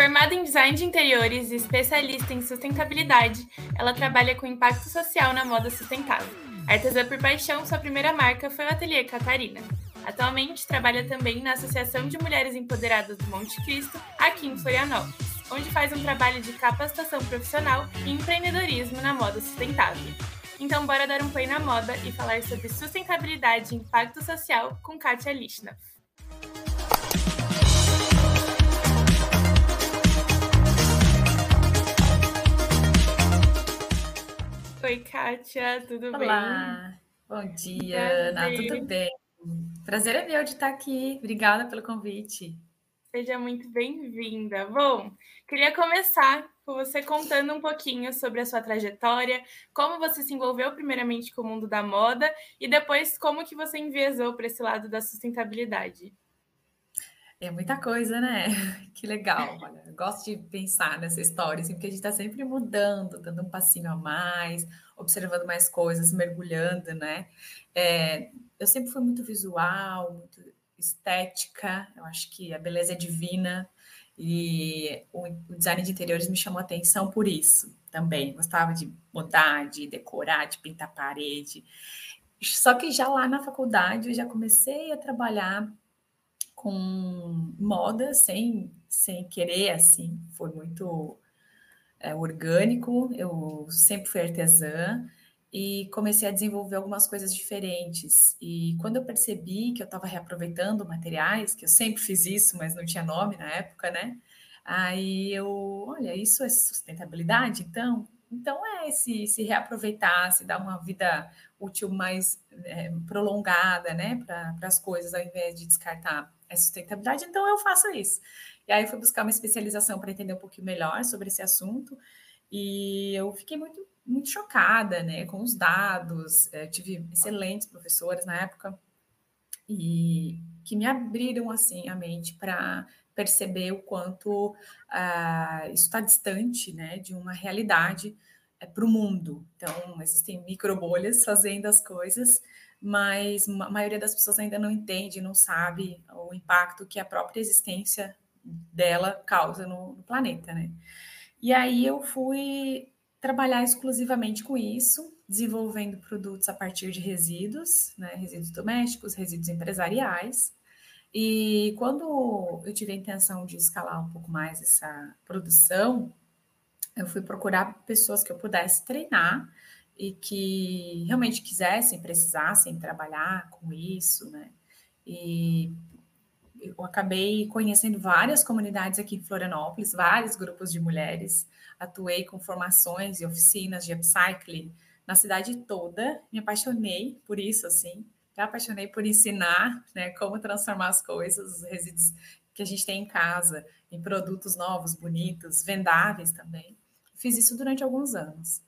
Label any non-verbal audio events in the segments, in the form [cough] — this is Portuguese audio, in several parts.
Formada em design de interiores e especialista em sustentabilidade, ela trabalha com impacto social na moda sustentável. Artesã por paixão, sua primeira marca foi o Ateliê Catarina. Atualmente trabalha também na Associação de Mulheres Empoderadas do Monte Cristo, aqui em Florianópolis, onde faz um trabalho de capacitação profissional e empreendedorismo na moda sustentável. Então, bora dar um play na moda e falar sobre sustentabilidade e impacto social com Kátia Lichna. Oi, Kátia, tudo Olá. bem? Olá, bom dia, Ana, tudo bem? Prazer é meu de estar aqui, obrigada pelo convite. Seja muito bem-vinda. Bom, queria começar com você contando um pouquinho sobre a sua trajetória, como você se envolveu primeiramente com o mundo da moda e depois como que você enviesou para esse lado da sustentabilidade. É muita coisa, né? [laughs] Que legal. Olha, eu gosto de pensar nessa história, assim, porque a gente está sempre mudando, dando um passinho a mais, observando mais coisas, mergulhando, né? É, eu sempre fui muito visual, muito estética, eu acho que a beleza é divina e o, o design de interiores me chamou atenção por isso também. Gostava de mudar, de decorar, de pintar parede. Só que já lá na faculdade eu já comecei a trabalhar com moda sem, sem querer, assim, foi muito é, orgânico. Eu sempre fui artesã e comecei a desenvolver algumas coisas diferentes. E quando eu percebi que eu estava reaproveitando materiais, que eu sempre fiz isso, mas não tinha nome na época, né? Aí eu, olha, isso é sustentabilidade, então? Então é se, se reaproveitar, se dar uma vida útil mais é, prolongada, né, para as coisas, ao invés de descartar a sustentabilidade, então eu faço isso. E aí fui buscar uma especialização para entender um pouquinho melhor sobre esse assunto, e eu fiquei muito muito chocada, né, com os dados. Eu tive excelentes professores na época e que me abriram assim a mente para perceber o quanto uh, isso está distante, né, de uma realidade é, para o mundo. Então existem microbolhas fazendo as coisas, mas a maioria das pessoas ainda não entende, não sabe o impacto que a própria existência dela causa no, no planeta, né? E aí eu fui trabalhar exclusivamente com isso, desenvolvendo produtos a partir de resíduos, né, resíduos domésticos, resíduos empresariais. E quando eu tive a intenção de escalar um pouco mais essa produção, eu fui procurar pessoas que eu pudesse treinar e que realmente quisessem, precisassem trabalhar com isso, né? E eu acabei conhecendo várias comunidades aqui em Florianópolis, vários grupos de mulheres. Atuei com formações e oficinas de upcycling na cidade toda. Me apaixonei por isso, assim. Me apaixonei por ensinar, né, como transformar as coisas, os resíduos que a gente tem em casa, em produtos novos, bonitos, vendáveis também. Fiz isso durante alguns anos.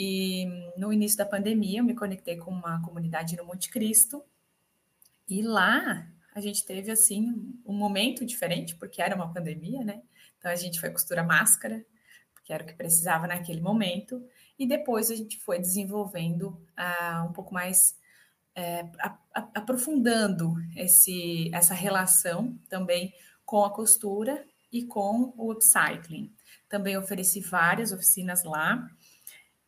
E no início da pandemia, eu me conectei com uma comunidade no Monte Cristo. E lá a gente teve assim um momento diferente, porque era uma pandemia, né? Então a gente foi costurar máscara, porque era o que precisava naquele momento, e depois a gente foi desenvolvendo uh, um pouco mais é, a, a, aprofundando esse, essa relação também com a costura e com o upcycling. Também ofereci várias oficinas lá,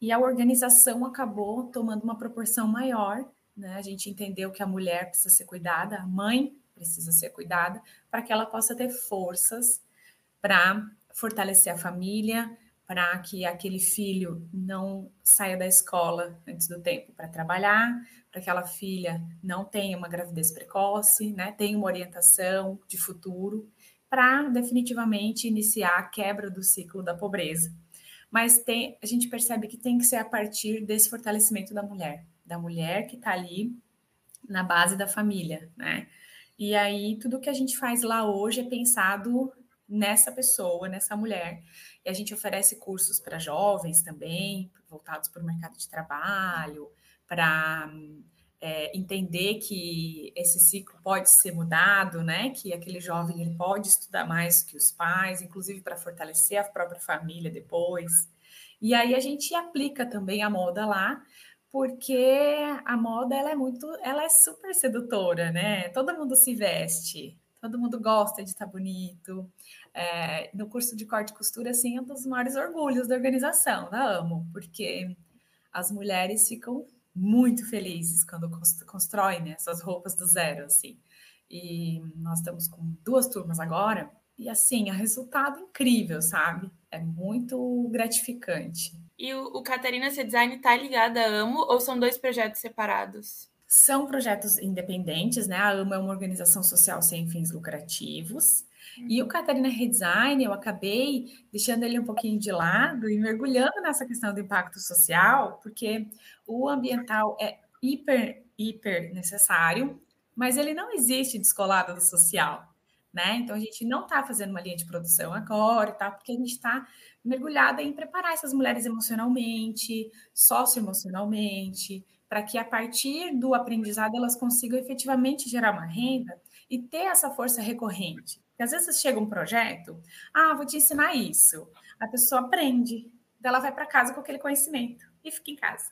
e a organização acabou tomando uma proporção maior. Né? A gente entendeu que a mulher precisa ser cuidada, a mãe precisa ser cuidada, para que ela possa ter forças para fortalecer a família, para que aquele filho não saia da escola antes do tempo para trabalhar, para que aquela filha não tenha uma gravidez precoce, né? tenha uma orientação de futuro, para definitivamente iniciar a quebra do ciclo da pobreza. Mas tem, a gente percebe que tem que ser a partir desse fortalecimento da mulher, da mulher que está ali na base da família, né? E aí, tudo que a gente faz lá hoje é pensado nessa pessoa, nessa mulher. E a gente oferece cursos para jovens também, voltados para o mercado de trabalho, para é, entender que esse ciclo pode ser mudado, né? Que aquele jovem ele pode estudar mais que os pais, inclusive para fortalecer a própria família depois. E aí a gente aplica também a moda lá, porque a moda ela é muito, ela é super sedutora, né? Todo mundo se veste, todo mundo gosta de estar bonito. É, no curso de corte e costura, assim, é um dos maiores orgulhos da organização, da Amo, porque as mulheres ficam muito felizes quando constroem né, essas roupas do zero, assim. E nós estamos com duas turmas agora, e assim, é resultado incrível, sabe? É muito gratificante. E o, o Catarina C Design está ligada a Amo ou são dois projetos separados? São projetos independentes, né? A AMO é uma organização social sem fins lucrativos. E o Catarina Redesign, eu acabei deixando ele um pouquinho de lado e mergulhando nessa questão do impacto social, porque o ambiental é hiper, hiper necessário, mas ele não existe descolado do social, né? Então a gente não está fazendo uma linha de produção agora, tá? Porque a gente está mergulhada em preparar essas mulheres emocionalmente, socioemocionalmente, para que a partir do aprendizado elas consigam efetivamente gerar uma renda e ter essa força recorrente. Porque às vezes chega um projeto, ah, vou te ensinar isso. A pessoa aprende, ela vai para casa com aquele conhecimento e fica em casa.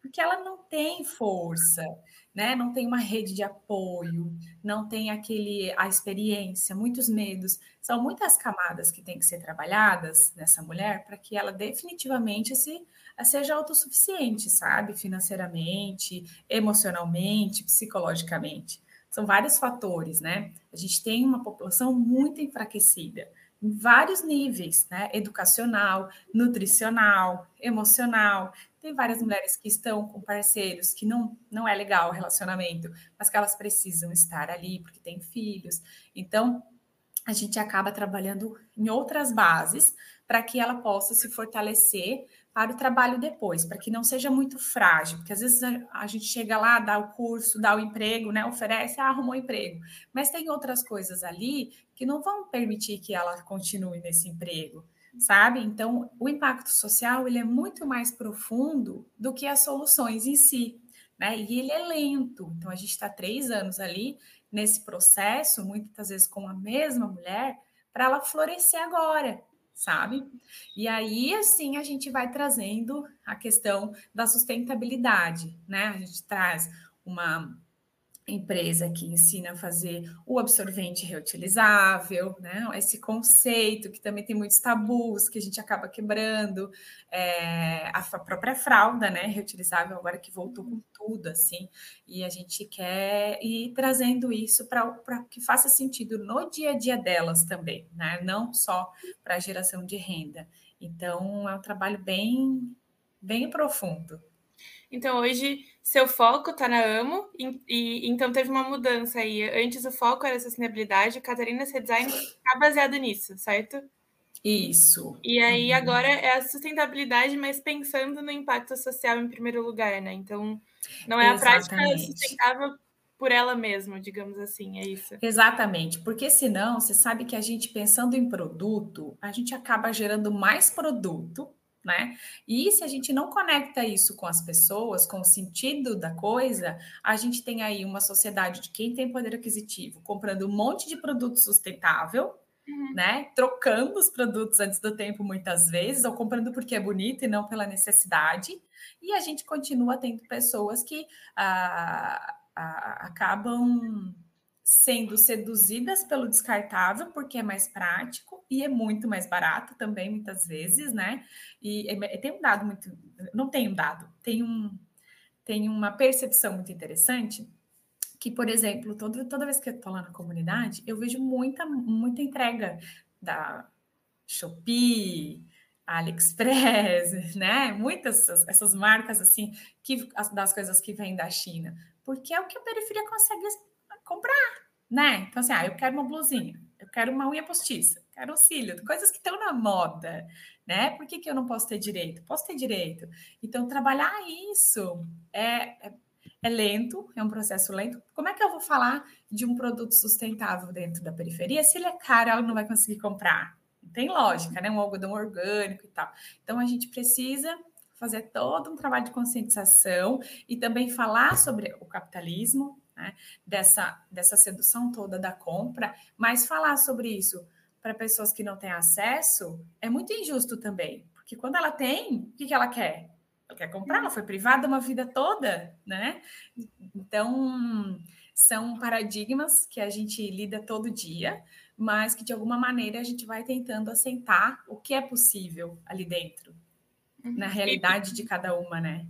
Porque ela não tem força, né? Não tem uma rede de apoio, não tem aquele a experiência, muitos medos. São muitas camadas que têm que ser trabalhadas nessa mulher para que ela definitivamente se seja autossuficiente, sabe? Financeiramente, emocionalmente, psicologicamente. São vários fatores, né? A gente tem uma população muito enfraquecida em vários níveis, né? Educacional, nutricional, emocional. Tem várias mulheres que estão com parceiros que não, não é legal o relacionamento, mas que elas precisam estar ali porque têm filhos. Então, a gente acaba trabalhando em outras bases para que ela possa se fortalecer para o trabalho depois, para que não seja muito frágil, porque às vezes a, gente chega lá, dá o curso, dá o emprego, né, oferece, ah, arrumou um emprego, mas tem outras coisas ali que não vão permitir que ela continue nesse emprego, sabe? Então, o impacto social ele é muito mais profundo do que as soluções em si, né? E ele é lento. Então, a gente está três anos ali nesse processo, muitas vezes com a mesma mulher, para ela florescer agora, sabe? E aí, assim, a gente vai trazendo a questão da sustentabilidade, né? A gente traz uma empresa que ensina a fazer o absorvente reutilizável, né? Esse conceito que também tem muitos tabus que a gente acaba quebrando, é, a própria fralda, né? Reutilizável agora que voltou com tudo, assim, e a gente quer ir trazendo isso para que faça sentido no dia a dia delas também, né? Não só para a geração de renda. Então é um trabalho bem bem profundo. Então, hoje, seu foco está na AMO, e, e, então teve uma mudança aí. Antes o foco era sustentabilidade, Catarina Design está baseado nisso, certo? Isso. E aí uhum. agora é a sustentabilidade, mas pensando no impacto social em primeiro lugar, né? Então, não é Exatamente. a prática sustentável por ela mesma, digamos assim, é isso. Exatamente, porque senão você sabe que a gente pensando em produto, a gente acaba gerando mais produto né? E se a gente não conecta isso com as pessoas, com o sentido da coisa, a gente tem aí uma sociedade de quem tem poder aquisitivo comprando um monte de produto sustentável, uhum. né? Trocando os produtos antes do tempo muitas vezes, ou comprando porque é bonito e não pela necessidade. E a gente continua tendo pessoas que ah, ah, acabam sendo seduzidas pelo descartável, porque é mais prático e é muito mais barato também, muitas vezes, né? E é, tem um dado muito. Não tem um dado, tem, um, tem uma percepção muito interessante. Que, por exemplo, todo, toda vez que eu estou lá na comunidade, eu vejo muita, muita entrega da Shopee, AliExpress, [laughs] né? Muitas essas marcas assim que das coisas que vêm da China, porque é o que a periferia consegue comprar, né? Então, assim, ah, eu quero uma blusinha, eu quero uma unha postiça, quero um cílio, coisas que estão na moda, né? Por que, que eu não posso ter direito? Posso ter direito. Então, trabalhar isso é, é, é lento, é um processo lento. Como é que eu vou falar de um produto sustentável dentro da periferia se ele é caro, ela não vai conseguir comprar? Tem lógica, né? Um algodão orgânico e tal. Então, a gente precisa fazer todo um trabalho de conscientização e também falar sobre o capitalismo, né? dessa, dessa sedução toda da compra, mas falar sobre isso para pessoas que não têm acesso é muito injusto também, porque quando ela tem, o que, que ela quer? Quer comprar, ela foi privada uma vida toda, né? Então, são paradigmas que a gente lida todo dia, mas que de alguma maneira a gente vai tentando assentar o que é possível ali dentro, na uhum. realidade de cada uma, né?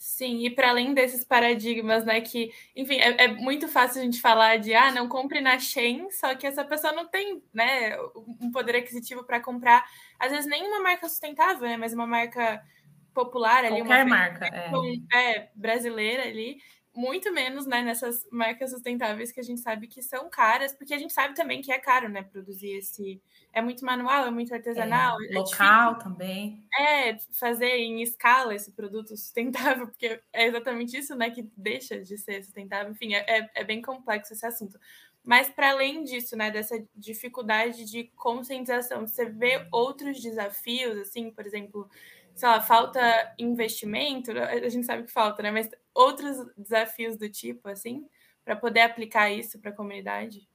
Sim, e para além desses paradigmas, né, que, enfim, é, é, muito fácil a gente falar de, ah, não compre na Shein, só que essa pessoa não tem, né, um poder aquisitivo para comprar, às vezes nem uma marca sustentável, né, mas uma marca popular ali, Qualquer uma marca, é. é. brasileira ali, muito menos, né, nessas marcas sustentáveis que a gente sabe que são caras, porque a gente sabe também que é caro, né, produzir esse é muito manual, é muito artesanal. É, é local difícil. também. É, fazer em escala esse produto sustentável, [laughs] porque é exatamente isso, né, que deixa de ser sustentável. Enfim, é, é, é bem complexo esse assunto. Mas para além disso, né, dessa dificuldade de conscientização, você vê outros desafios, assim, por exemplo, sei lá, falta investimento, a gente sabe que falta, né, mas outros desafios do tipo, assim, para poder aplicar isso para a comunidade?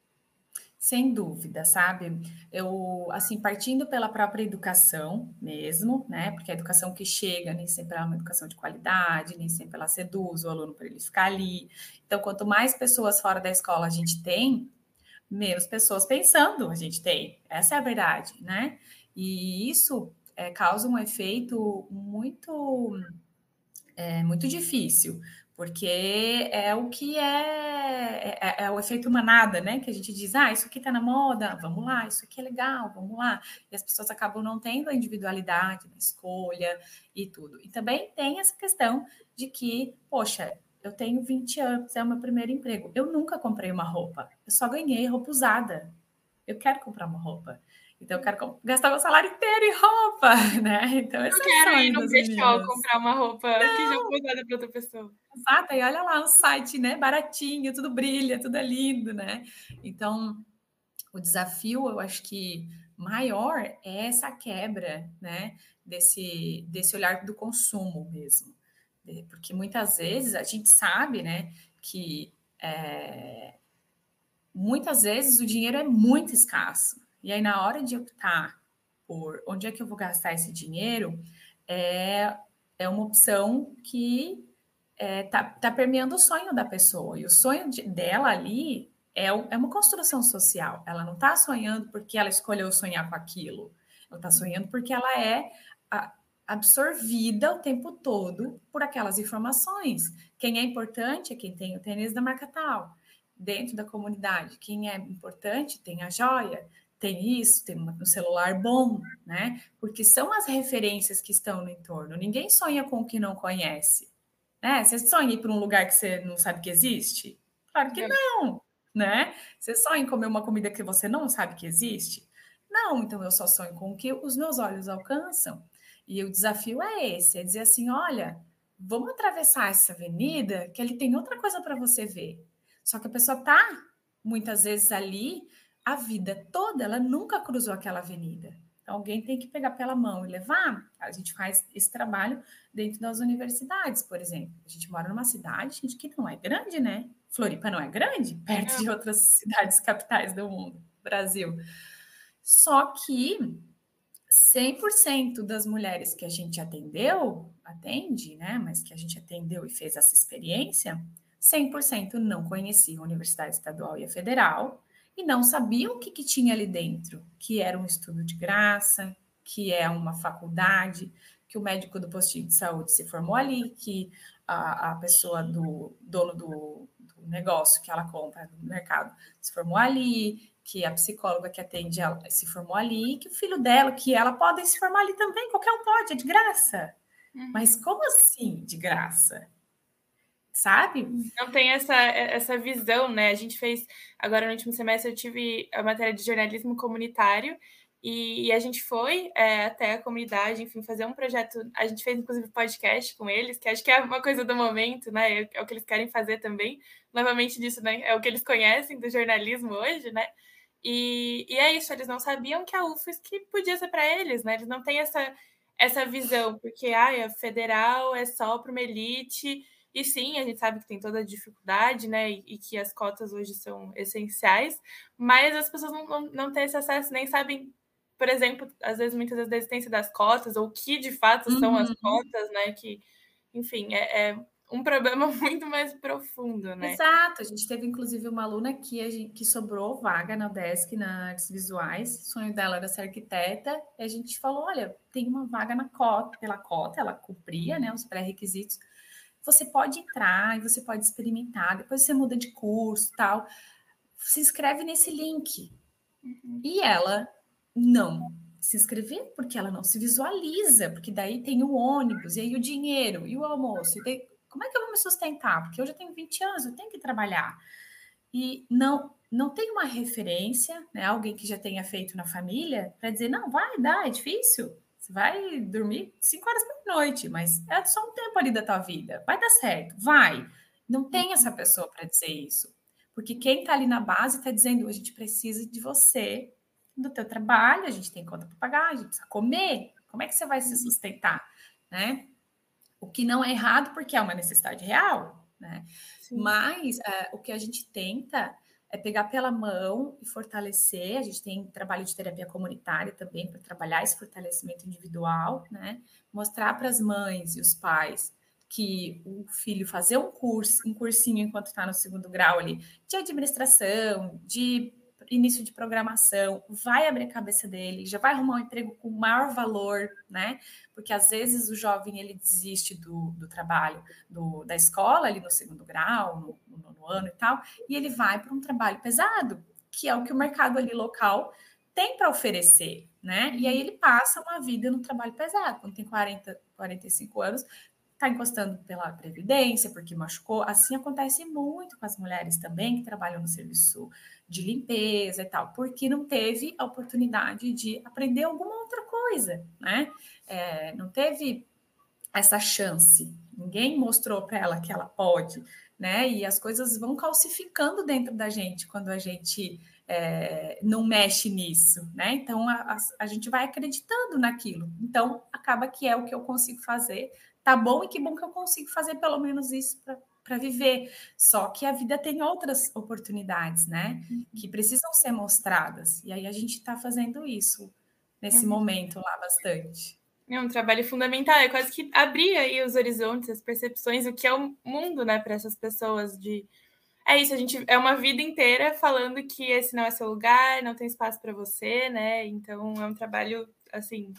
Sem dúvida, sabe? Eu, assim, partindo pela própria educação mesmo, né? Porque a educação que chega nem sempre é uma educação de qualidade, nem sempre ela seduz o aluno para ele ficar ali. Então, quanto mais pessoas fora da escola a gente tem, menos pessoas pensando a gente tem. Essa é a verdade, né? E isso é, causa um efeito muito, é, muito difícil, porque é o que é, é, é, o efeito manada, né? Que a gente diz, ah, isso aqui tá na moda, vamos lá, isso aqui é legal, vamos lá. E as pessoas acabam não tendo a individualidade na escolha e tudo. E também tem essa questão de que, poxa, eu tenho 20 anos, é o meu primeiro emprego. Eu nunca comprei uma roupa, eu só ganhei roupa usada. Eu quero comprar uma roupa. Então, eu quero gastar meu salário inteiro em roupa, [laughs] né? Então, esse eu é quero ir no brechó comprar uma roupa não. que já foi dada para outra pessoa. Exato, e olha lá o site, né? Baratinho, tudo brilha, tudo é lindo, né? Então, o desafio, eu acho que maior é essa quebra, né? Desse, desse olhar do consumo mesmo. Porque muitas vezes a gente sabe, né? Que é, muitas vezes o dinheiro é muito escasso. E aí, na hora de optar por onde é que eu vou gastar esse dinheiro, é, é uma opção que é, tá, tá permeando o sonho da pessoa. E o sonho de, dela ali é, é uma construção social. Ela não está sonhando porque ela escolheu sonhar com aquilo. Ela está sonhando porque ela é a, absorvida o tempo todo por aquelas informações. Quem é importante é quem tem o tênis da marca tal. Dentro da comunidade, quem é importante tem a joia tem isso, tem um celular bom, né? Porque são as referências que estão no entorno. Ninguém sonha com o que não conhece. Né? Você sonha ir para um lugar que você não sabe que existe? Claro que não, né? Você sonha em comer uma comida que você não sabe que existe? Não, então eu só sonho com o que os meus olhos alcançam. E o desafio é esse, é dizer assim, olha, vamos atravessar essa avenida que ali tem outra coisa para você ver. Só que a pessoa tá muitas vezes ali a vida toda, ela nunca cruzou aquela avenida. Então, alguém tem que pegar pela mão e levar. A gente faz esse trabalho dentro das universidades, por exemplo. A gente mora numa cidade gente, que não é grande, né? Floripa não é grande, perto de outras cidades capitais do mundo, Brasil. Só que 100% das mulheres que a gente atendeu, atende, né? Mas que a gente atendeu e fez essa experiência, 100% não conheciam a Universidade Estadual e a Federal, e não sabiam o que, que tinha ali dentro, que era um estudo de graça, que é uma faculdade, que o médico do postinho de saúde se formou ali, que a, a pessoa do dono do, do, negócio que ela compra no mercado se formou ali, que a psicóloga que atende ela se formou ali, que o filho dela, que ela pode se formar ali também, qualquer um pode, é de graça. Uhum. Mas como assim de graça? Sabe? Não tem essa, essa visão, né? A gente fez, agora no último semestre, eu tive a matéria de jornalismo comunitário e, e a gente foi é, até a comunidade, enfim, fazer um projeto. A gente fez, inclusive, podcast com eles, que acho que é uma coisa do momento, né? É, é o que eles querem fazer também. Novamente disso, né? É o que eles conhecem do jornalismo hoje, né? E, e é isso, eles não sabiam que a UFSC podia ser para eles, né? Eles não têm essa, essa visão, porque ah, a federal é só para uma elite e sim, a gente sabe que tem toda a dificuldade, né? E, e que as cotas hoje são essenciais, mas as pessoas não, não, não têm esse acesso, nem sabem, por exemplo, às vezes, muitas vezes, da existência das cotas, ou o que de fato são uhum. as cotas, né? Que, enfim, é, é, um problema [laughs] muito mais profundo, né? Exato. A gente teve, inclusive, uma aluna que, gente, que sobrou vaga na desk na artes visuais. O sonho dela era ser arquiteta. E a gente falou: olha, tem uma vaga na cota, pela cota, ela cumpria né, os pré-requisitos. Você pode entrar e você pode experimentar, depois você muda de curso tal. Se inscreve nesse link. Uhum. E ela não se inscrever porque ela não se visualiza, porque daí tem o ônibus, e aí o dinheiro, e o almoço, e daí como é que eu vou me sustentar? Porque eu já tenho 20 anos, eu tenho que trabalhar. E não não tem uma referência, né? Alguém que já tenha feito na família para dizer, não, vai, dá, é difícil. Você vai dormir cinco horas por noite, mas é só um tempo ali da tua vida. Vai dar certo, vai. Não tem essa pessoa para dizer isso. Porque quem está ali na base está dizendo, a gente precisa de você, do teu trabalho, a gente tem conta para pagar, a gente precisa comer. Como é que você vai se sustentar, né? O que não é errado porque é uma necessidade real, né? Sim. Mas é, o que a gente tenta é pegar pela mão e fortalecer. A gente tem trabalho de terapia comunitária também para trabalhar esse fortalecimento individual, né? Mostrar para as mães e os pais que o filho fazer um curso, um cursinho enquanto está no segundo grau ali, de administração, de início de programação, vai abrir a cabeça dele, já vai arrumar um emprego com maior valor, né? Porque às vezes o jovem ele desiste do, do trabalho do, da escola ali no segundo grau, no, no nono ano e tal, e ele vai para um trabalho pesado, que é o que o mercado ali local tem para oferecer, né? E aí ele passa uma vida no trabalho pesado. Quando tem 40, 45 anos, está encostando pela previdência, porque machucou. Assim acontece muito com as mulheres também que trabalham no serviço de limpeza e tal, porque não teve a oportunidade de aprender alguma outra coisa, né? É, não teve essa chance. Ninguém mostrou para ela que ela pode, né? E as coisas vão calcificando dentro da gente quando a gente é, não mexe nisso, né? Então a, a, a, gente vai acreditando naquilo. Então acaba que é o que eu consigo fazer tá bom e que bom que eu consigo fazer pelo menos isso para viver. Só que a vida tem outras oportunidades, né? Uhum. Que precisam ser mostradas. E aí a gente está fazendo isso nesse uhum. momento lá bastante. É um trabalho fundamental, é quase que abrir aí os horizontes, as percepções, o que é o mundo, né, para essas pessoas de é isso, a gente é uma vida inteira falando que esse não é seu lugar, não tem espaço para você, né? Então é um trabalho assim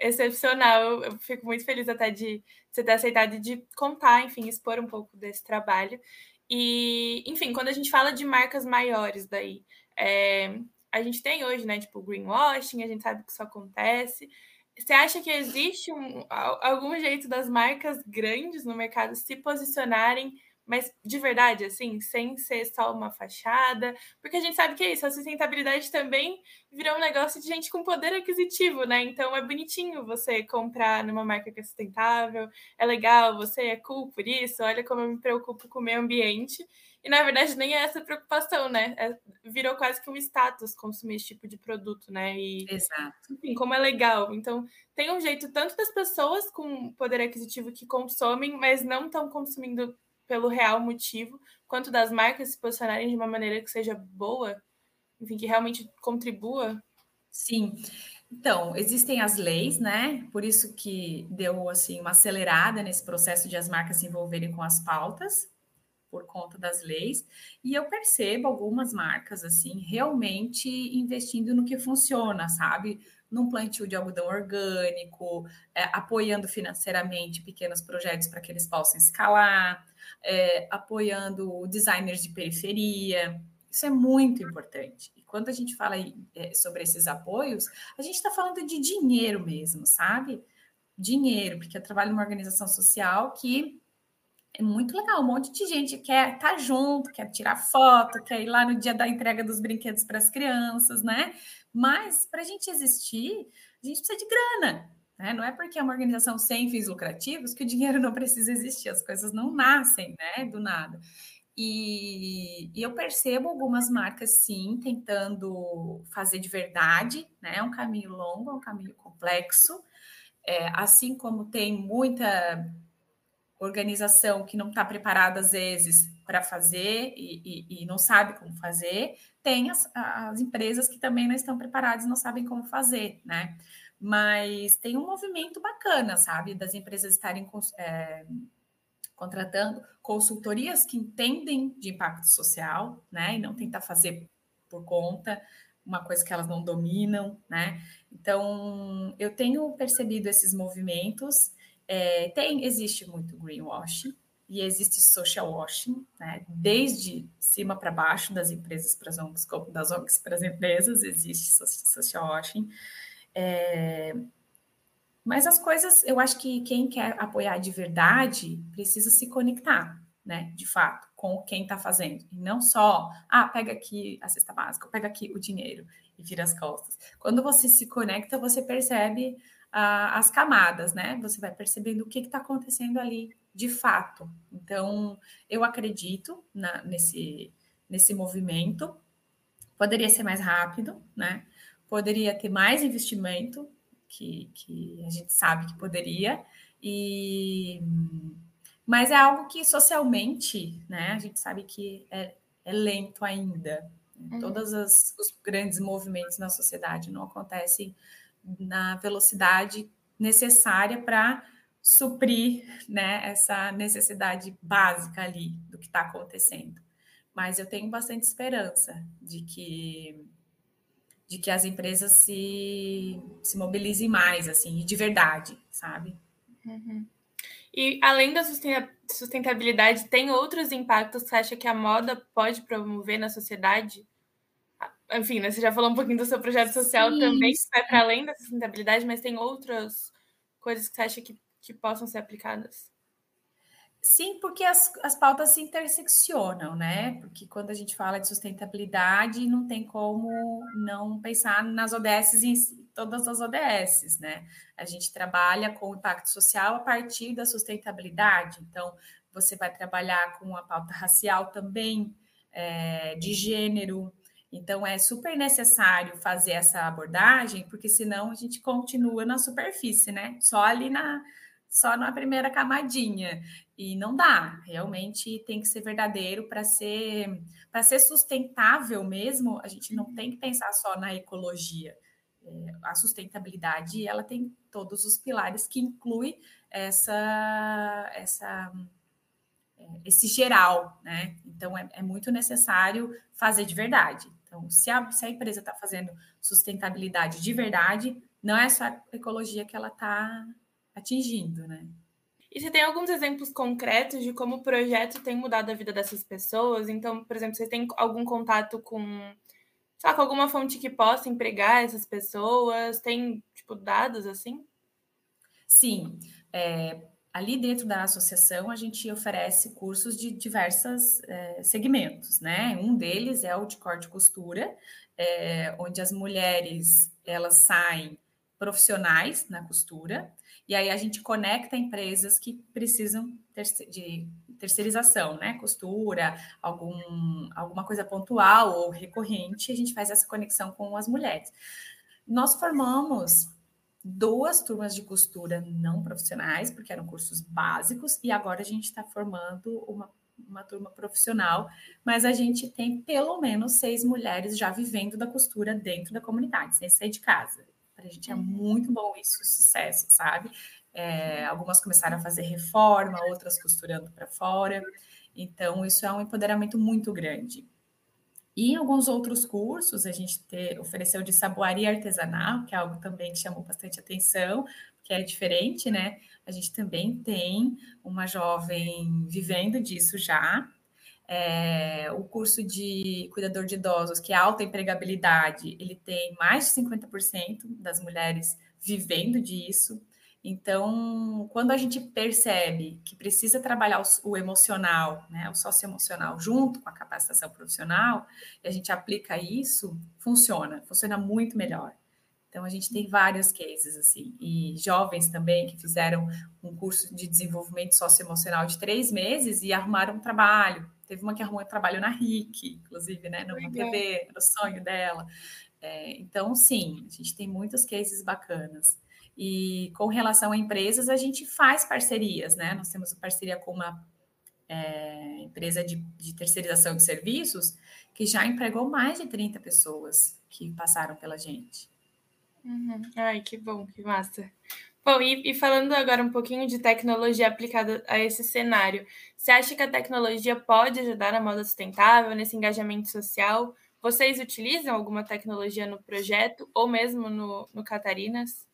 excepcional. Eu fico muito feliz até de você ter aceitado de contar, enfim, expor um pouco desse trabalho. E, enfim, quando a gente fala de marcas maiores daí, é, a gente tem hoje, né, tipo, greenwashing, a gente sabe que isso acontece. Você acha que existe um, algum jeito das marcas grandes no mercado se posicionarem mas de verdade, assim, sem ser só uma fachada, porque a gente sabe que é isso, a sustentabilidade também virou um negócio de gente com poder aquisitivo, né? Então é bonitinho você comprar numa marca que é sustentável, é legal, você é cool por isso, olha como eu me preocupo com o meio ambiente. E na verdade nem é essa preocupação, né? É, virou quase que um status consumir esse tipo de produto, né? E, Exato. Enfim, como é legal. Então, tem um jeito tanto das pessoas com poder aquisitivo que consomem, mas não estão consumindo pelo real motivo, quanto das marcas se posicionarem de uma maneira que seja boa, enfim, que realmente contribua? Sim. Então, existem as leis, né? Por isso que deu assim uma acelerada nesse processo de as marcas se envolverem com as pautas por conta das leis. E eu percebo algumas marcas assim realmente investindo no que funciona, sabe? Num plantio de algodão orgânico, é, apoiando financeiramente pequenos projetos para que eles possam escalar, é, apoiando designers de periferia. Isso é muito importante. E quando a gente fala é, sobre esses apoios, a gente está falando de dinheiro mesmo, sabe? Dinheiro, porque eu trabalho numa organização social que é muito legal. Um monte de gente quer estar tá junto, quer tirar foto, quer ir lá no dia da entrega dos brinquedos para as crianças, né? Mas para a gente existir, a gente precisa de grana. Né? Não é porque é uma organização sem fins lucrativos que o dinheiro não precisa existir, as coisas não nascem né, do nada. E, e, eu percebo algumas marcas, sim, tentando fazer de verdade, né? É um caminho longo, é um caminho complexo. É, assim como tem muita organização que não está preparada, às vezes, para fazer e, e, e, não sabe como fazer, tem as, as empresas que também não estão preparadas e não sabem como fazer, né? Mas tem um movimento bacana, sabe, das empresas estarem é, contratando consultorias que entendem de impacto social, né? E não tentar fazer por conta uma coisa que elas não dominam, né? Então, eu tenho percebido esses movimentos. É, tem, existe muito greenwashing e existe social washing, né? Desde cima para baixo das empresas para as ONGs, das ONGs para as empresas existe social washing. É, mas as coisas, eu acho que quem quer apoiar de verdade precisa se conectar, né? De fato, com quem está fazendo. E não só, ah, pega aqui a cesta básica, pega aqui o dinheiro e vira as costas. Quando você se conecta, você percebe ah, as camadas, né? Você vai percebendo o que está acontecendo ali de fato. Então, eu acredito na, nesse, nesse movimento. Poderia ser mais rápido, né? Poderia ter mais investimento, que, que a gente sabe que poderia, e mas é algo que socialmente, né, a gente sabe que é, é lento ainda. Uhum. Todos os grandes movimentos na sociedade não acontecem na velocidade necessária para suprir né, essa necessidade básica ali do que está acontecendo. Mas eu tenho bastante esperança de que de que as empresas se, se mobilizem mais, assim, de verdade, sabe? Uhum. E além da sustentabilidade, tem outros impactos que você acha que a moda pode promover na sociedade? Enfim, né, você já falou um pouquinho do seu projeto social sim, também, que vai para além da sustentabilidade, mas tem outras coisas que você acha que, que possam ser aplicadas? Sim, porque as, as pautas se interseccionam, né? Porque quando a gente fala de sustentabilidade, não tem como não pensar nas ODS em todas as ODS, né? A gente trabalha com o impacto social a partir da sustentabilidade. Então, você vai trabalhar com a pauta racial também, é, de gênero. Então, é super necessário fazer essa abordagem, porque senão a gente continua na superfície, né? Só ali na, só na primeira camadinha. E não dá, realmente tem que ser verdadeiro para ser para ser sustentável mesmo, a gente não tem que pensar só na ecologia. É, a sustentabilidade ela tem todos os pilares que inclui essa essa é, esse geral, né? Então é, é muito necessário fazer de verdade. Então, se a, se a empresa está fazendo sustentabilidade de verdade, não é só a ecologia que ela está atingindo, né? E você tem alguns exemplos concretos de como o projeto tem mudado a vida dessas pessoas? Então, por exemplo, você tem algum contato com, sabe, com alguma fonte que possa empregar essas pessoas? Tem, tipo, dados assim? Sim. É, ali dentro da associação, a gente oferece cursos de diversos é, segmentos, né? Um deles é o de corte e costura, é, onde as mulheres, elas saem profissionais na costura, e aí a gente conecta empresas que precisam de terceirização, né? Costura, algum, alguma coisa pontual ou recorrente, a gente faz essa conexão com as mulheres. Nós formamos duas turmas de costura não profissionais, porque eram cursos básicos, e agora a gente está formando uma, uma turma profissional, mas a gente tem pelo menos seis mulheres já vivendo da costura dentro da comunidade, sem sair de casa. Para a gente é uhum. muito bom isso, sucesso, sabe? É, algumas começaram a fazer reforma, outras costurando para fora. Então, isso é um empoderamento muito grande. E em alguns outros cursos, a gente te, ofereceu de saboaria artesanal, que é algo também que chamou bastante atenção, que é diferente, né? A gente também tem uma jovem vivendo disso já, é, o curso de cuidador de idosos, que é alta empregabilidade, ele tem mais de 50% das mulheres vivendo disso. Então, quando a gente percebe que precisa trabalhar o, o emocional, né, o socioemocional, junto com a capacitação profissional, e a gente aplica isso, funciona, funciona muito melhor. Então, a gente tem vários cases, assim, e jovens também que fizeram um curso de desenvolvimento socioemocional de três meses e arrumaram um trabalho, Teve uma que arrumou trabalho na RIC, inclusive, né? No TV, era o sonho dela. É, então, sim, a gente tem muitos cases bacanas. E com relação a empresas, a gente faz parcerias, né? Nós temos parceria com uma é, empresa de, de, terceirização de serviços que já empregou mais de 30 pessoas que passaram pela gente. Uhum. Ai, que bom, que massa. Bom, e, e, falando agora um pouquinho de tecnologia aplicada a esse cenário, você acha que a tecnologia pode ajudar na moda sustentável, nesse engajamento social? Vocês utilizam alguma tecnologia no projeto ou mesmo no, no Catarinas?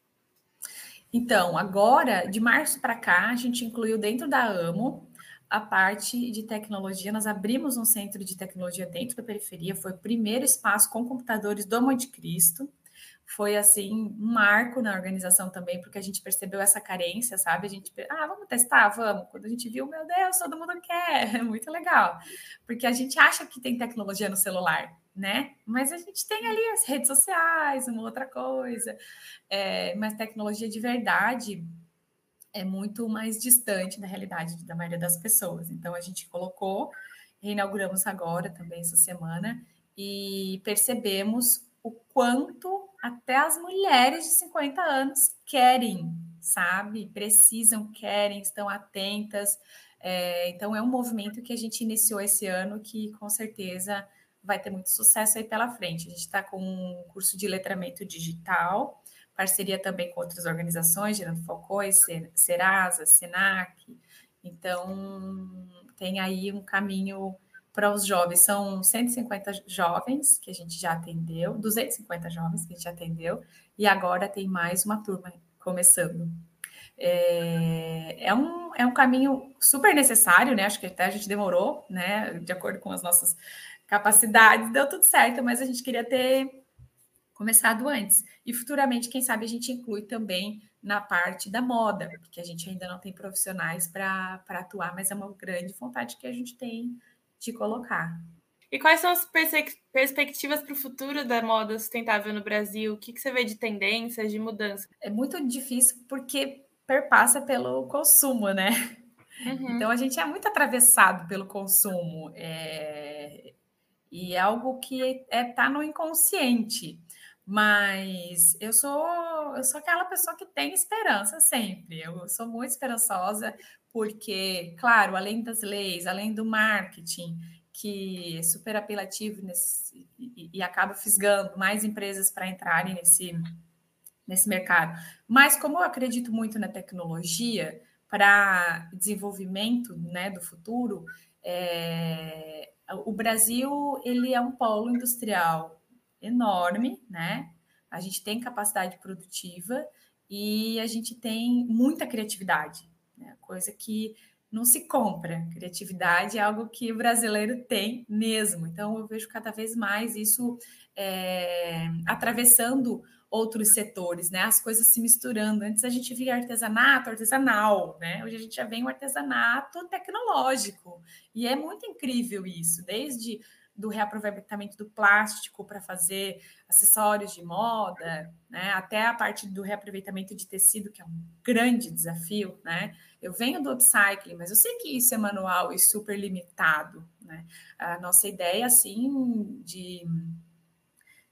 Então, agora, de março para cá, a gente incluiu dentro da AMO a parte de tecnologia. Nós abrimos um centro de tecnologia dentro da periferia, foi o primeiro espaço com computadores do Monte Cristo foi assim um marco na organização também, porque a gente percebeu essa carência, sabe? A gente, ah, vamos testar, vamos. Quando a gente viu, meu Deus, todo mundo quer, [laughs] é muito legal. Porque a gente acha que tem tecnologia no celular, né? Mas a gente tem ali as redes sociais, uma outra coisa. É, mas tecnologia de verdade é muito mais distante da realidade da maioria das pessoas. Então a gente colocou, reinauguramos agora também essa semana e percebemos o quanto até as mulheres de 50 anos querem, sabe? Precisam, querem, estão atentas. É, então, é um movimento que a gente iniciou esse ano que com certeza vai ter muito sucesso aí pela frente. A gente está com um curso de letramento digital, parceria também com outras organizações, Gerando Falcões, Serasa, Senac. Então, tem aí um caminho para os jovens, são 150 jovens que a gente já atendeu, 250 jovens que a gente atendeu, e agora tem mais uma turma começando. É, é, um, é um caminho super necessário, né? Acho que até a gente demorou, né? De acordo com as nossas capacidades, deu tudo certo, mas a gente queria ter começado antes. E futuramente, quem sabe, a gente inclui também na parte da moda, porque a gente ainda não tem profissionais para atuar, mas é uma grande vontade que a gente tem de colocar. E quais são as perspectivas para o futuro da moda sustentável no Brasil? O que, que você vê de tendências, de mudança? É muito difícil porque perpassa pelo consumo, né? Uhum. Então a gente é muito atravessado pelo consumo. É... E é algo que é, tá no inconsciente. Mas eu sou eu sou aquela pessoa que tem esperança sempre. Eu sou muito esperançosa porque, claro, além das leis, além do marketing, que é super apelativo nesse, e, e acaba fisgando mais empresas para entrarem nesse, nesse mercado. Mas como eu acredito muito na tecnologia para desenvolvimento né, do futuro, é, o Brasil ele é um polo industrial enorme, né? A gente tem capacidade produtiva e a gente tem muita criatividade né? coisa que não se compra. Criatividade é algo que o brasileiro tem mesmo. Então, eu vejo cada vez mais isso é, atravessando outros setores, né? As coisas se misturando. Antes a gente via artesanato, artesanal, né? Hoje a gente já vem o artesanato tecnológico. E é muito incrível isso, desde do reaproveitamento do plástico para fazer acessórios de moda, né? até a parte do reaproveitamento de tecido, que é um grande desafio. Né? Eu venho do upcycling, mas eu sei que isso é manual e super limitado. Né? A nossa ideia, assim, de,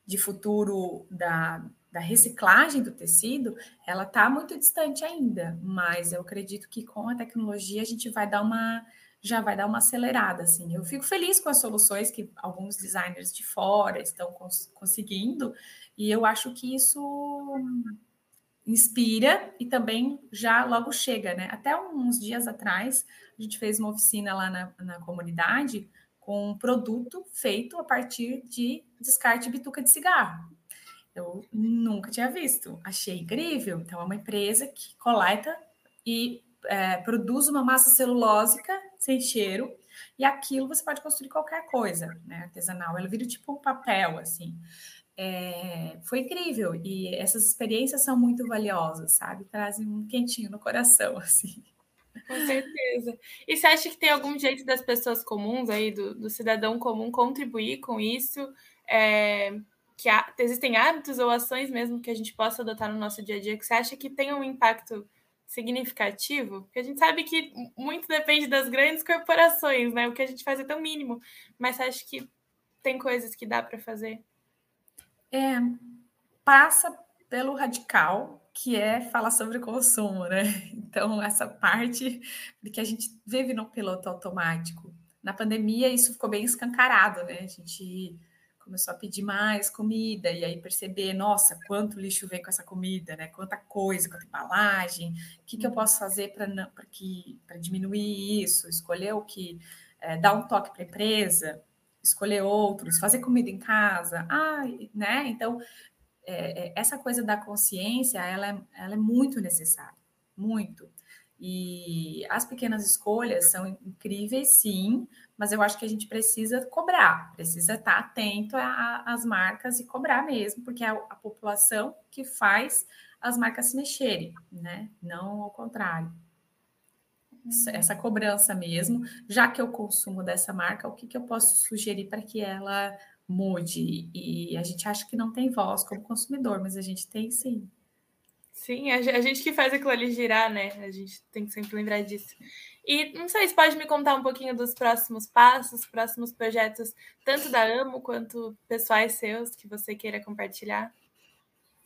de futuro da, da reciclagem do tecido, ela está muito distante ainda, mas eu acredito que com a tecnologia a gente vai dar uma já vai dar uma acelerada, assim. Eu fico feliz com as soluções que alguns designers de fora estão cons conseguindo, e eu acho que isso inspira e também já logo chega, né? Até uns dias atrás, a gente fez uma oficina lá na, na comunidade com um produto feito a partir de descarte de bituca de cigarro. Eu nunca tinha visto, achei incrível. Então, é uma empresa que coleta e é, produz uma massa celulósica sem cheiro, e aquilo você pode construir qualquer coisa, né? Artesanal. Ela vira tipo um papel, assim. É, foi incrível. E essas experiências são muito valiosas, sabe? Trazem um quentinho no coração, [laughs] assim. Com certeza. E você acha que tem algum jeito das pessoas comuns aí, do, do cidadão comum, contribuir com isso? É, que há, existem hábitos ou ações mesmo que a gente possa adotar no nosso dia a dia que você acha que tem um impacto significativo, porque a gente sabe que muito depende das grandes corporações, né? O que a gente faz é tão mínimo, mas acho que tem coisas que dá para fazer. É, passa pelo radical, que é falar sobre consumo, né? [laughs] Então, essa parte de que a gente vive no piloto automático. Na pandemia, isso ficou bem escancarado, né? A gente começou a pedir mais comida e aí perceber, nossa, quanto lixo vem com essa comida, né? Quanta coisa, quanta embalagem, o que, que eu posso fazer para diminuir isso? Escolher o que é, dar um toque para a empresa, escolher outros, fazer comida em casa, ah, né? Então é, é, essa coisa da consciência, ela é, ela é muito necessária, muito. E as pequenas escolhas são incríveis, sim, mas eu acho que a gente precisa cobrar, precisa estar atento às marcas e cobrar mesmo, porque é a população que faz as marcas se mexerem, né? Não ao contrário. Essa cobrança mesmo, já que eu consumo dessa marca, o que, que eu posso sugerir para que ela mude? E a gente acha que não tem voz como consumidor, mas a gente tem sim. Sim, a gente que faz aquilo ali girar, né? A gente tem que sempre lembrar disso. E não sei se pode me contar um pouquinho dos próximos passos, próximos projetos, tanto da Amo quanto pessoais seus que você queira compartilhar.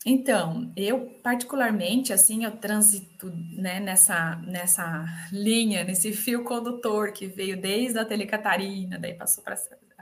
Então, eu particularmente, assim, eu transito né, nessa, nessa linha, nesse fio condutor que veio desde a Tele Catarina, daí passou para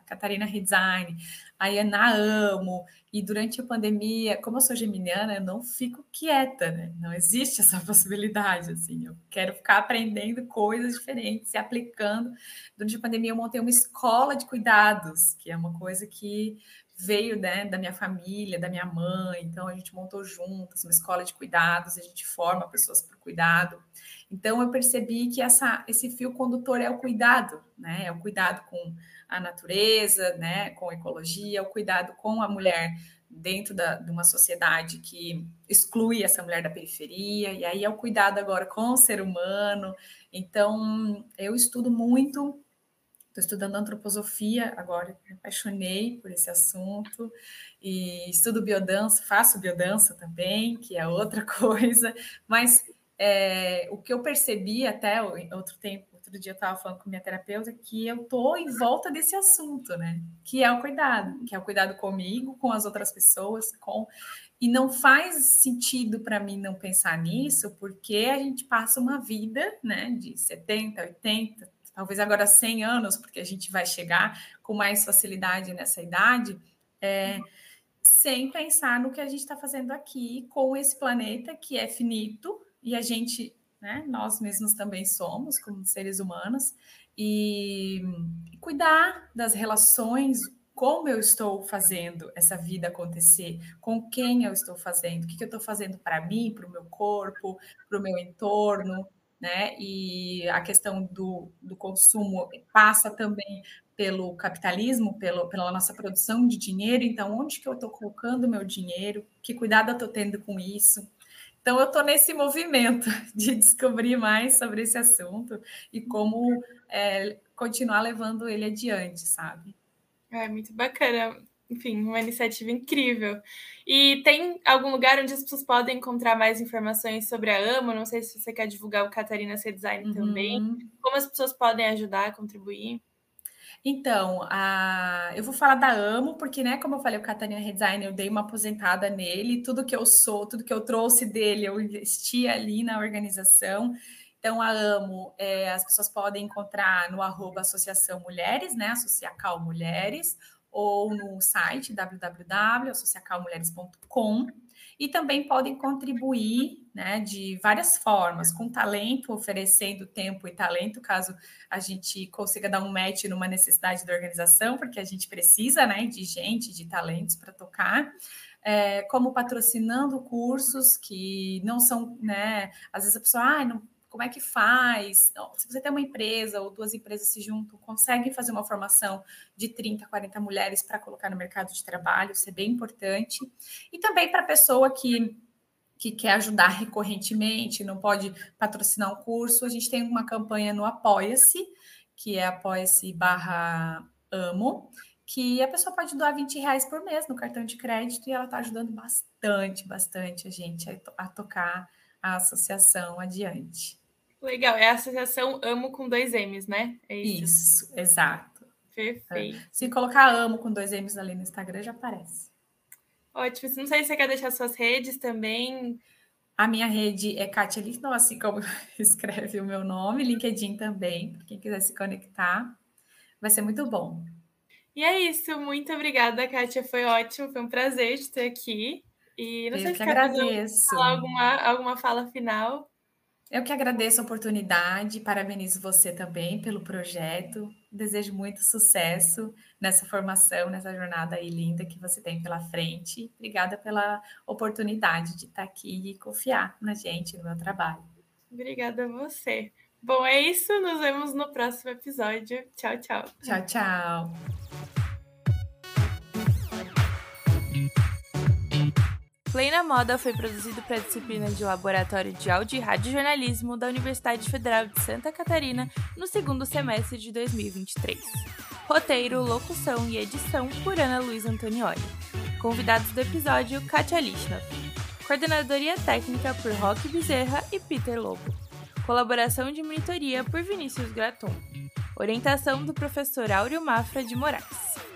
Catarina Redesign, aí é na Amo, e durante a pandemia, como eu sou geminiana, eu não fico quieta, né? Não existe essa [laughs] possibilidade, assim. Eu quero ficar aprendendo coisas diferentes e aplicando. Durante a pandemia, eu montei uma escola de cuidados, que é uma coisa que veio né, da minha família, da minha mãe. Então, a gente montou juntas uma escola de cuidados, a gente forma pessoas para o cuidado. Então, eu percebi que essa, esse fio condutor é o cuidado, né? É o cuidado com a natureza, né, com a ecologia, o cuidado com a mulher dentro da, de uma sociedade que exclui essa mulher da periferia, e aí é o cuidado agora com o ser humano. Então, eu estudo muito, estou estudando antroposofia agora, me apaixonei por esse assunto, e estudo biodança, faço biodança também, que é outra [laughs] coisa, mas é, o que eu percebi até outro tempo, outro dia eu estava falando com minha terapeuta que eu tô em volta desse assunto, né? Que é o cuidado, que é o cuidado comigo, com as outras pessoas, com e não faz sentido para mim não pensar nisso, porque a gente passa uma vida, né, de 70, 80, talvez agora 100 anos, porque a gente vai chegar com mais facilidade nessa idade, é, sem pensar no que a gente está fazendo aqui com esse planeta que é finito e a gente né? Nós mesmos também somos, como seres humanos, e cuidar das relações, como eu estou fazendo essa vida acontecer, com quem eu estou fazendo, o que, que eu estou fazendo para mim, para o meu corpo, para o meu entorno, né? E a questão do, do consumo passa também pelo capitalismo, pelo, pela nossa produção de dinheiro. Então, onde que eu estou colocando meu dinheiro? Que cuidado eu estou tendo com isso? Então, eu estou nesse movimento [laughs] de descobrir mais sobre esse assunto e como é, continuar levando ele adiante, sabe? É muito bacana. Enfim, uma iniciativa incrível. E tem algum lugar onde as pessoas podem encontrar mais informações sobre a AMO? Não sei se você quer divulgar o Catarina C Design uhum. também. Como as pessoas podem ajudar, contribuir? Então, a... eu vou falar da Amo, porque, né, como eu falei, o Catarina Redesign, eu dei uma aposentada nele, tudo que eu sou, tudo que eu trouxe dele, eu investi ali na organização. Então, a Amo, é, as pessoas podem encontrar no arroba Associação Mulheres, né, Associacal Mulheres, ou no site www.associacalmulheres.com e também podem contribuir né, de várias formas, com talento, oferecendo tempo e talento, caso a gente consiga dar um match numa necessidade da organização, porque a gente precisa né, de gente, de talentos para tocar. É, como patrocinando cursos que não são, né? Às vezes a pessoa, ah, não, como é que faz? Se você tem uma empresa ou duas empresas se juntam, conseguem fazer uma formação de 30, 40 mulheres para colocar no mercado de trabalho, isso é bem importante. E também para a pessoa que que quer ajudar recorrentemente, não pode patrocinar um curso, a gente tem uma campanha no Apoia-se, que é apoia-se barra amo, que a pessoa pode doar 20 reais por mês no cartão de crédito e ela está ajudando bastante, bastante a gente a, a tocar a associação adiante. Legal, é a associação Amo com dois M's, né? É isso? isso, exato. Perfeito. É. Se colocar Amo com dois M's ali no Instagram, já aparece. Ótimo. Não sei se você quer deixar suas redes também. A minha rede é Katia Lindon, assim como [laughs] escreve o meu nome, LinkedIn também, para quem quiser se conectar. Vai ser muito bom. E é isso, muito obrigada, Kátia. Foi ótimo, foi um prazer te ter aqui. E não Eu sei que se quer agradeço. alguma, alguma fala final. Eu que agradeço a oportunidade, parabenizo você também pelo projeto. Desejo muito sucesso nessa formação, nessa jornada aí linda que você tem pela frente. Obrigada pela oportunidade de estar aqui e confiar na gente, no meu trabalho. Obrigada a você. Bom, é isso. Nos vemos no próximo episódio. Tchau, tchau. Tchau, tchau. Play na Moda foi produzido para a disciplina de Laboratório de Áudio e Radiojornalismo da Universidade Federal de Santa Catarina no segundo semestre de 2023. Roteiro, locução e edição por Ana Luiz Antonioli. Convidados do episódio, Katia Lichnoff. Coordenadoria técnica por Roque Bezerra e Peter Lobo. Colaboração de monitoria por Vinícius Graton. Orientação do professor Áureo Mafra de Moraes.